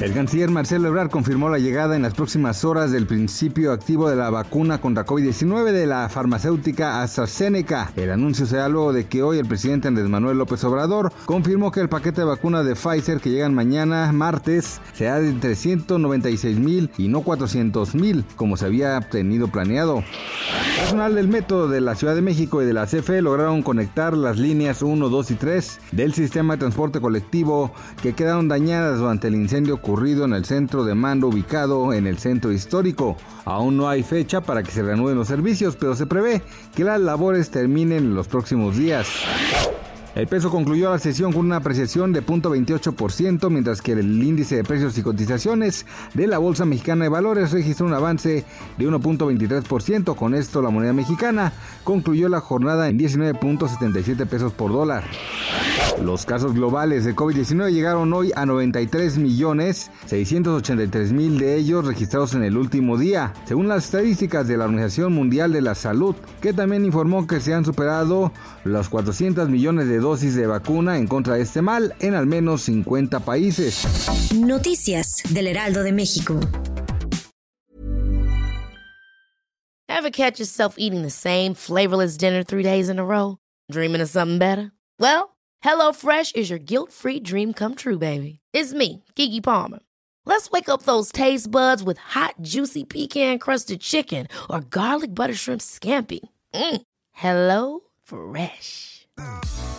El canciller Marcelo Ebrard confirmó la llegada en las próximas horas del principio activo de la vacuna contra COVID-19 de la farmacéutica AstraZeneca. El anuncio se da luego de que hoy el presidente Andrés Manuel López Obrador confirmó que el paquete de vacunas de Pfizer que llegan mañana martes será de 396 mil y no 400 mil como se había tenido planeado. Personal del método de la Ciudad de México y de la CFE lograron conectar las líneas 1, 2 y 3 del sistema de transporte colectivo que quedaron dañadas durante el incendio ocurrido en el centro de mando ubicado en el centro histórico. Aún no hay fecha para que se reanuden los servicios, pero se prevé que las labores terminen en los próximos días. El peso concluyó la sesión con una apreciación de 0.28%, mientras que el índice de precios y cotizaciones de la Bolsa Mexicana de Valores registró un avance de 1.23%. Con esto, la moneda mexicana concluyó la jornada en 19.77 pesos por dólar. Los casos globales de COVID-19 llegaron hoy a 93 millones 683 mil de ellos registrados en el último día, según las estadísticas de la Organización Mundial de la Salud, que también informó que se han superado los 400 millones de dosis de vacuna en contra de este mal en al menos 50 países. Noticias del Heraldo de México. Ever catch yourself eating the same flavorless dinner three days in a row? Dreaming of something better? Well, HelloFresh is your guilt-free dream come true, baby. It's me, Kiki Palmer. Let's wake up those taste buds with hot, juicy pecan-crusted chicken or garlic butter shrimp scampi. Mm. Hello Fresh.